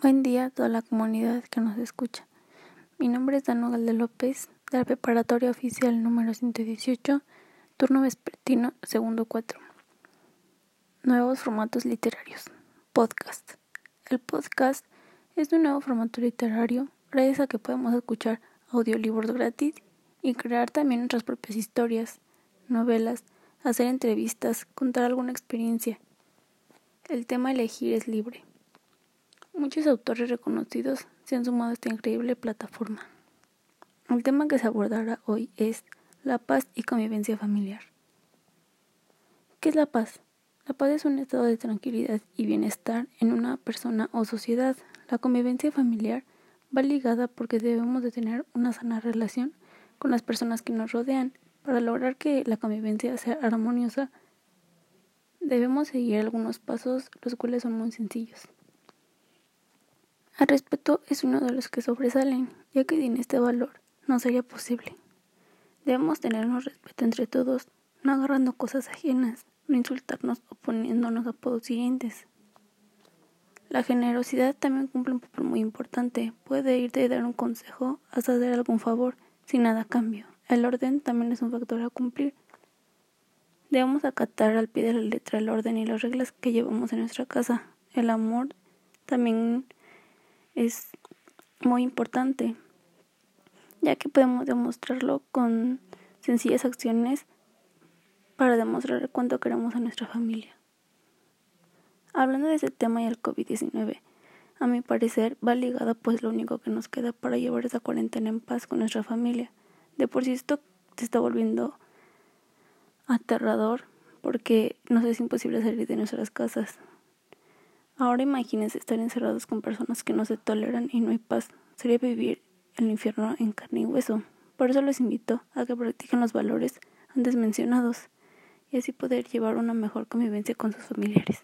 Buen día a toda la comunidad que nos escucha. Mi nombre es Dano Galde López, de la preparatoria oficial número 118, turno vespertino segundo 4. Nuevos formatos literarios. Podcast. El podcast es un nuevo formato literario gracias a que podemos escuchar audiolibros gratis y crear también nuestras propias historias, novelas, hacer entrevistas, contar alguna experiencia. El tema elegir es libre. Muchos autores reconocidos se han sumado a esta increíble plataforma. El tema que se abordará hoy es la paz y convivencia familiar. ¿Qué es la paz? La paz es un estado de tranquilidad y bienestar en una persona o sociedad. La convivencia familiar va ligada porque debemos de tener una sana relación con las personas que nos rodean. Para lograr que la convivencia sea armoniosa, debemos seguir algunos pasos, los cuales son muy sencillos. El respeto es uno de los que sobresalen, ya que sin este valor no sería posible. Debemos tenernos respeto entre todos, no agarrando cosas ajenas, no insultarnos o poniéndonos apodos siguientes. La generosidad también cumple un papel muy importante. Puede ir de dar un consejo hasta dar algún favor sin nada a cambio. El orden también es un factor a cumplir. Debemos acatar al pie de la letra el orden y las reglas que llevamos en nuestra casa. El amor también es muy importante, ya que podemos demostrarlo con sencillas acciones para demostrar cuánto queremos a nuestra familia. Hablando de ese tema y el COVID-19, a mi parecer va ligado pues lo único que nos queda para llevar esa cuarentena en paz con nuestra familia. De por sí esto se está volviendo aterrador porque nos es imposible salir de nuestras casas. Ahora imagínense estar encerrados con personas que no se toleran y no hay paz. Sería vivir el infierno en carne y hueso. Por eso les invito a que practiquen los valores antes mencionados y así poder llevar una mejor convivencia con sus familiares.